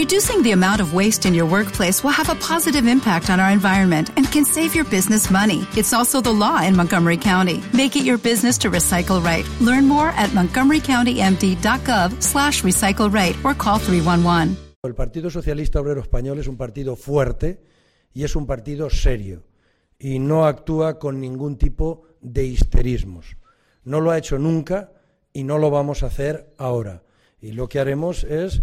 Reducing the amount of waste in your workplace will have a positive impact on our environment and can save your business money. It's also the law in Montgomery County. Make it your business to recycle right. Learn more at montgomerycountymd.gov slash recycle right or call 311. El Partido Socialista Obrero Español es un partido fuerte y es un partido serio y no actúa con ningún tipo de histerismos. No lo ha hecho nunca y no lo vamos a hacer ahora. Y lo que haremos es